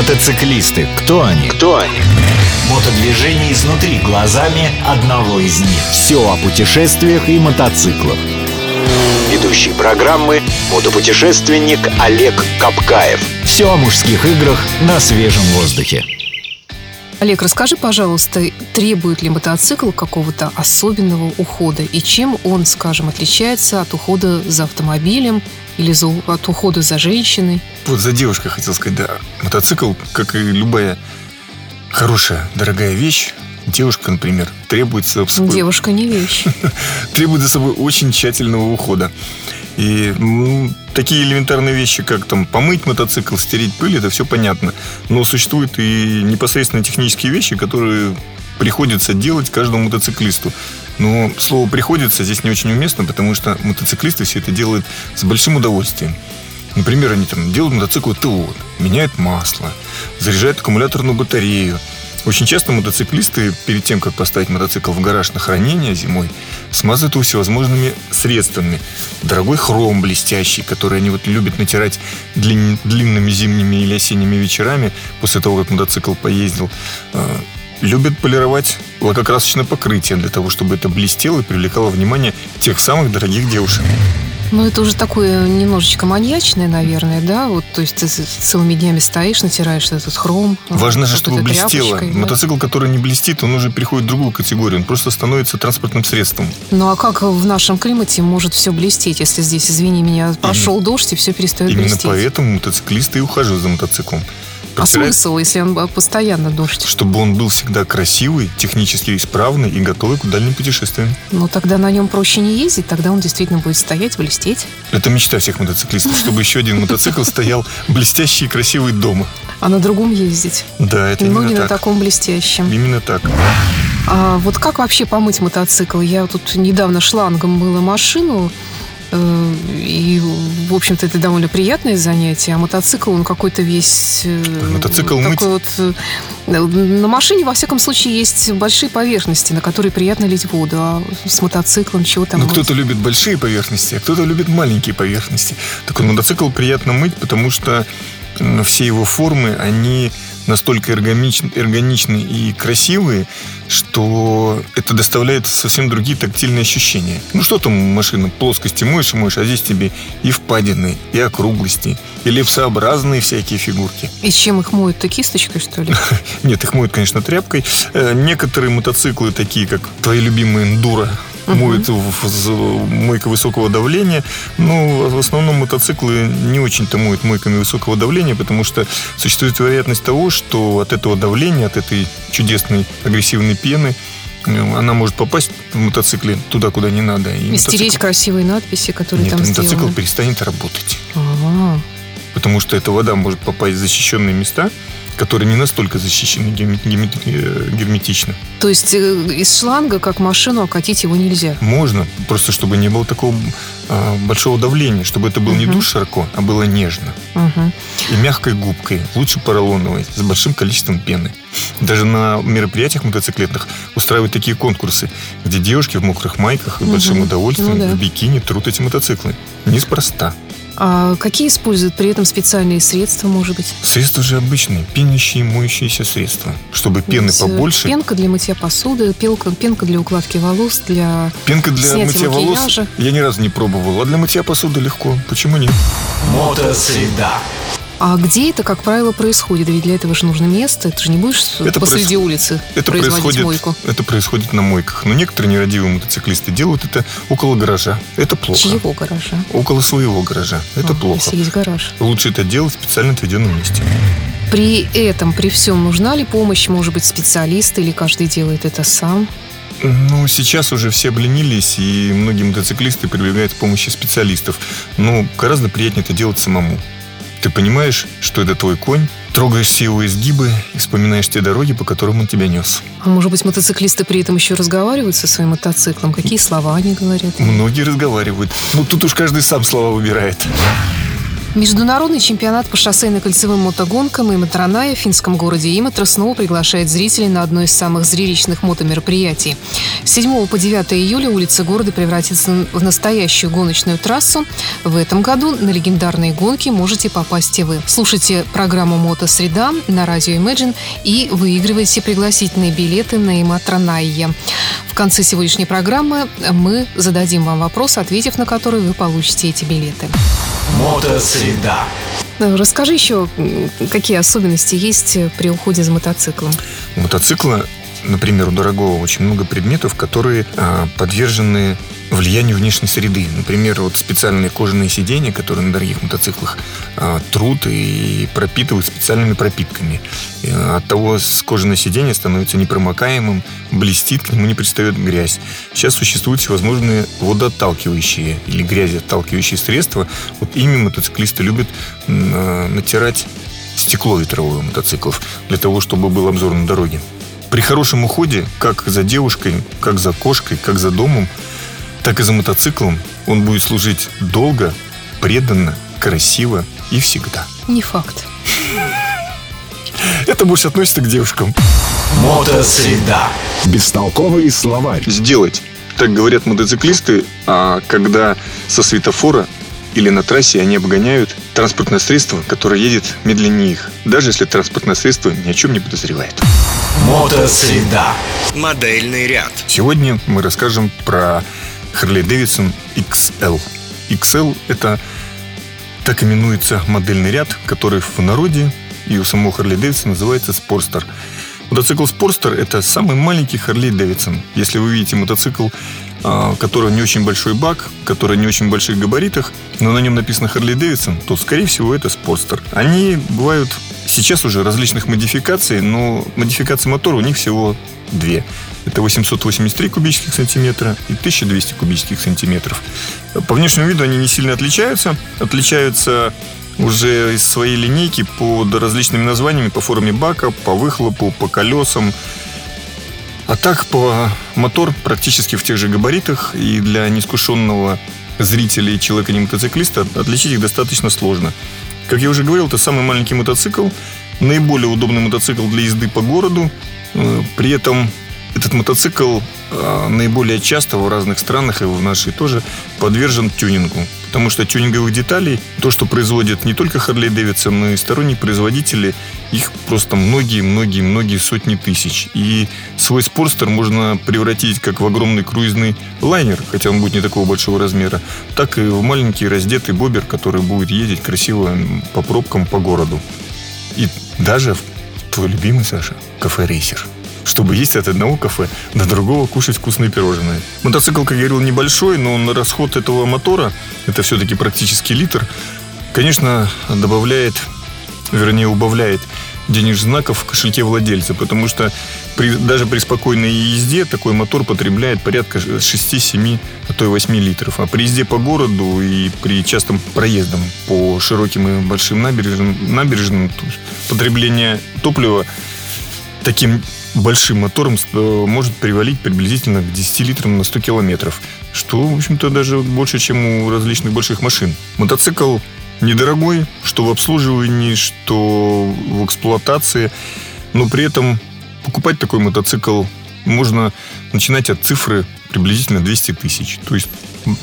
Мотоциклисты. Кто они? Кто они? Мотодвижение изнутри глазами одного из них. Все о путешествиях и мотоциклах. Ведущий программы мотопутешественник Олег Капкаев. Все о мужских играх на свежем воздухе. Олег, расскажи, пожалуйста, требует ли мотоцикл какого-то особенного ухода? И чем он, скажем, отличается от ухода за автомобилем или за, от ухода за женщиной? Вот за девушкой хотел сказать, да. Мотоцикл, как и любая хорошая, дорогая вещь, девушка, например, требует за собой... Девушка не вещь. требует за собой очень тщательного ухода. И ну, такие элементарные вещи, как там помыть мотоцикл, стереть пыль, это все понятно. Но существуют и непосредственно технические вещи, которые приходится делать каждому мотоциклисту. Но слово «приходится» здесь не очень уместно, потому что мотоциклисты все это делают с большим удовольствием. Например, они там делают мотоцикл ТО, меняют масло, заряжают аккумуляторную батарею, очень часто мотоциклисты перед тем, как поставить мотоцикл в гараж на хранение зимой, смазывают его всевозможными средствами. Дорогой хром блестящий, который они вот любят натирать длин, длинными зимними или осенними вечерами после того, как мотоцикл поездил. Любят полировать лакокрасочное покрытие для того, чтобы это блестело и привлекало внимание тех самых дорогих девушек. Ну, это уже такое немножечко маньячное, наверное, да? Вот, то есть ты целыми днями стоишь, натираешь этот хром. Важно же, чтобы блестело. Да? Мотоцикл, который не блестит, он уже переходит в другую категорию. Он просто становится транспортным средством. Ну, а как в нашем климате может все блестеть, если здесь, извини меня, пошел Именно. дождь и все перестает Именно блестеть? Именно поэтому мотоциклисты и ухаживают за мотоциклом. А смысл, если он постоянно дождь? Чтобы он был всегда красивый, технически исправный и готовый к дальним путешествиям. Ну, тогда на нем проще не ездить, тогда он действительно будет стоять, блестеть. Это мечта всех мотоциклистов, чтобы еще один мотоцикл стоял блестящий и красивый дома. А на другом ездить? Да, это именно так. не на таком блестящем. Именно так. А вот как вообще помыть мотоцикл? Я тут недавно шлангом мыла машину, и, в общем-то, это довольно приятное занятие. А мотоцикл, он какой-то весь... Э, мотоцикл такой мыть? вот... Э, на машине, во всяком случае, есть большие поверхности, на которые приятно лить воду. А с мотоциклом чего там Ну, кто-то любит большие поверхности, а кто-то любит маленькие поверхности. Так вот, мотоцикл приятно мыть, потому что все его формы, они настолько эргоничны, эргоничны и красивые, что это доставляет совсем другие тактильные ощущения. Ну что там машина, плоскости моешь и моешь, а здесь тебе и впадины, и округлости, и эллипсообразные всякие фигурки. И чем их моют-то кисточкой, что ли? Нет, их моют, конечно, тряпкой. Э, некоторые мотоциклы, такие как твои любимые эндуро, моют в мойка высокого давления. Но в основном мотоциклы не очень-то моют мойками высокого давления, потому что существует вероятность того, что от этого давления, от этой чудесной агрессивной пены, э, она может попасть в мотоцикле туда, куда не надо. И, и мотоцикл... стереть красивые надписи, которые Нет, там мотоцикл сделаны. перестанет работать. А-а-а. Потому что эта вода может попасть в защищенные места, которые не настолько защищены э, герметично. То есть э, из шланга, как машину, окатить его нельзя? Можно, просто чтобы не было такого э, большого давления, чтобы это был uh-huh. не душ широко, а было нежно. Uh-huh. И мягкой губкой, лучше поролоновой, с большим количеством пены. Даже на мероприятиях мотоциклетных устраивают такие конкурсы, где девушки в мокрых майках и uh-huh. большим удовольствием ну, да. в бикини трут эти мотоциклы. Неспроста. А какие используют при этом специальные средства, может быть? Средства же обычные, пенящие, моющиеся средства. Чтобы пены побольше. Пенка для мытья посуды, пенка, пенка для укладки волос, для Пенка для мытья макияжа. волос я ни разу не пробовал. А для мытья посуды легко. Почему нет? Мотосреда. А где это, как правило, происходит? Ведь для этого же нужно место. Ты же не будешь это посреди проис... улицы это происходит, мойку. Это происходит на мойках. Но некоторые нерадивые мотоциклисты делают это около гаража. Это плохо. Чьего гаража? Около своего гаража. Это а, плохо. Если есть гараж. Лучше это делать в специально отведенном месте. При этом, при всем, нужна ли помощь, может быть, специалиста или каждый делает это сам? Ну, сейчас уже все обленились, и многие мотоциклисты прибегают к помощи специалистов. Но гораздо приятнее это делать самому. Ты понимаешь, что это твой конь, трогаешь все его изгибы и вспоминаешь те дороги, по которым он тебя нес. А может быть, мотоциклисты при этом еще разговаривают со своим мотоциклом? Какие слова они говорят? Многие разговаривают. Ну, тут уж каждый сам слова выбирает. Международный чемпионат по шоссейно-кольцевым мотогонкам Иматраная в финском городе Иматра снова приглашает зрителей на одно из самых зрелищных мотомероприятий. С 7 по 9 июля улицы города превратятся в настоящую гоночную трассу. В этом году на легендарные гонки можете попасть и вы. Слушайте программу «Мотосреда» на радио Imagine и выигрывайте пригласительные билеты на Иматранайя. В конце сегодняшней программы мы зададим вам вопрос, ответив на который вы получите эти билеты. Мотосреда. Расскажи еще, какие особенности есть при уходе за мотоциклом? У мотоцикла, например, у дорогого очень много предметов, которые а, подвержены влиянию внешней среды. Например, вот специальные кожаные сиденья, которые на дорогих мотоциклах а, трут и пропитывают специальными пропитками. И от того кожаное сиденье становится непромокаемым, блестит, к нему не пристает грязь. Сейчас существуют всевозможные водоотталкивающие или грязеотталкивающие средства. Вот ими мотоциклисты любят а, натирать стекло ветровое мотоциклов для того, чтобы был обзор на дороге. При хорошем уходе, как за девушкой, как за кошкой, как за домом, так и за мотоциклом он будет служить долго, преданно, красиво и всегда. Не факт. Это больше относится к девушкам. Мотосреда. Бестолковый словарь. Сделать. Так говорят мотоциклисты, а когда со светофора или на трассе они обгоняют транспортное средство, которое едет медленнее их, даже если транспортное средство ни о чем не подозревает. Мотосреда. Модельный ряд. Сегодня мы расскажем про Harley Davidson XL. XL – это так именуется модельный ряд, который в народе и у самого Harley Davidson называется Sportster. Мотоцикл Sportster – это самый маленький Harley Davidson. Если вы видите мотоцикл, а, который не очень большой бак, который не очень больших габаритах, но на нем написано Harley Davidson, то, скорее всего, это Sportster. Они бывают сейчас уже различных модификаций, но модификации мотора у них всего две. Это 883 кубических сантиметра и 1200 кубических сантиметров. По внешнему виду они не сильно отличаются. Отличаются уже из своей линейки под различными названиями, по форме бака, по выхлопу, по колесам. А так, по мотор практически в тех же габаритах, и для неискушенного зрителя и человека не мотоциклиста отличить их достаточно сложно. Как я уже говорил, это самый маленький мотоцикл, наиболее удобный мотоцикл для езды по городу. Э, при этом этот мотоцикл э, наиболее часто в разных странах и в нашей тоже подвержен тюнингу. Потому что тюнинговых деталей, то, что производят не только Harley Davidson, но и сторонние производители, их просто многие-многие-многие сотни тысяч. И свой спорстер можно превратить как в огромный круизный лайнер, хотя он будет не такого большого размера, так и в маленький раздетый бобер, который будет ездить красиво по пробкам по городу. И даже твой любимый, Саша, кафе-рейсер чтобы есть от одного кафе до другого кушать вкусные пирожные. Мотоцикл, как я говорил, небольшой, но на расход этого мотора, это все-таки практически литр, конечно, добавляет, вернее, убавляет денежных знаков в кошельке владельца, потому что при, даже при спокойной езде такой мотор потребляет порядка 6-7, а то и 8 литров. А при езде по городу и при частом проездам по широким и большим набережным, набережным потребление топлива таким большим мотором э, может привалить приблизительно к 10 литрам на 100 километров, что, в общем-то, даже больше, чем у различных больших машин. Мотоцикл недорогой, что в обслуживании, что в эксплуатации, но при этом покупать такой мотоцикл можно начинать от цифры приблизительно 200 тысяч. То есть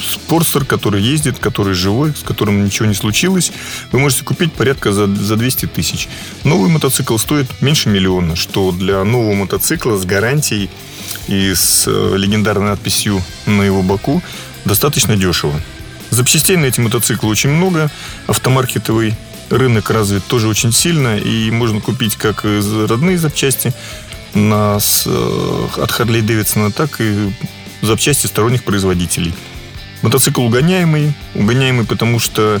спорстер, который ездит, который живой, с которым ничего не случилось, вы можете купить порядка за, за 200 тысяч. Новый мотоцикл стоит меньше миллиона, что для нового мотоцикла с гарантией и с э, легендарной надписью на его боку достаточно дешево. Запчастей на эти мотоциклы очень много. Автомаркетовый рынок развит тоже очень сильно, и можно купить как родные запчасти на, э, от Harley Davidson, так и запчасти сторонних производителей – Мотоцикл угоняемый. Угоняемый, потому что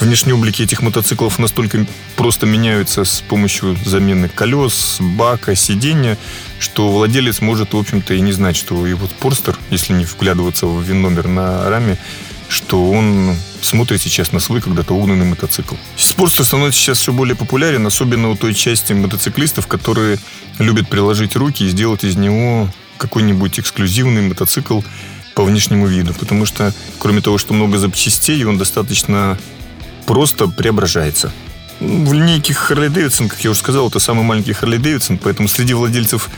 внешние облики этих мотоциклов настолько просто меняются с помощью замены колес, бака, сиденья, что владелец может, в общем-то, и не знать, что его спорстер, если не вглядываться в ВИН-номер на раме, что он смотрит сейчас на свой когда-то угнанный мотоцикл. Спорстер становится сейчас все более популярен, особенно у той части мотоциклистов, которые любят приложить руки и сделать из него какой-нибудь эксклюзивный мотоцикл по внешнему виду, потому что, кроме того, что много запчастей, он достаточно просто преображается. В линейке Харли Дэвидсон, как я уже сказал, это самый маленький Харли Дэвидсон, поэтому среди владельцев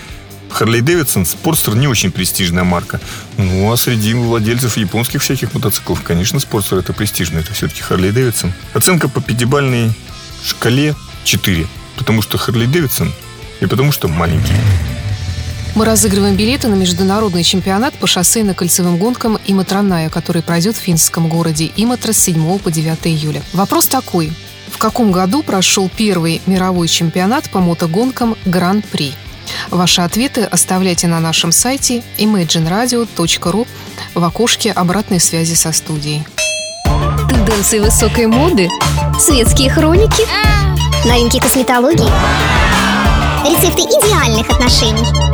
Харли Дэвидсон Спортстер не очень престижная марка. Ну, а среди владельцев японских всяких мотоциклов, конечно, Спортстер это престижно. Это все-таки Харли Дэвидсон. Оценка по пятибальной шкале 4. Потому что Харли Дэвидсон и потому что маленький. Мы разыгрываем билеты на международный чемпионат по шоссейно-кольцевым гонкам Иматраная, который пройдет в финском городе Иматра с 7 по 9 июля. Вопрос такой. В каком году прошел первый мировой чемпионат по мотогонкам Гран-при? Ваши ответы оставляйте на нашем сайте imagineradio.ru в окошке обратной связи со студией. Тенденции высокой моды, светские хроники, Новинки косметологии. Рецепты идеальных отношений.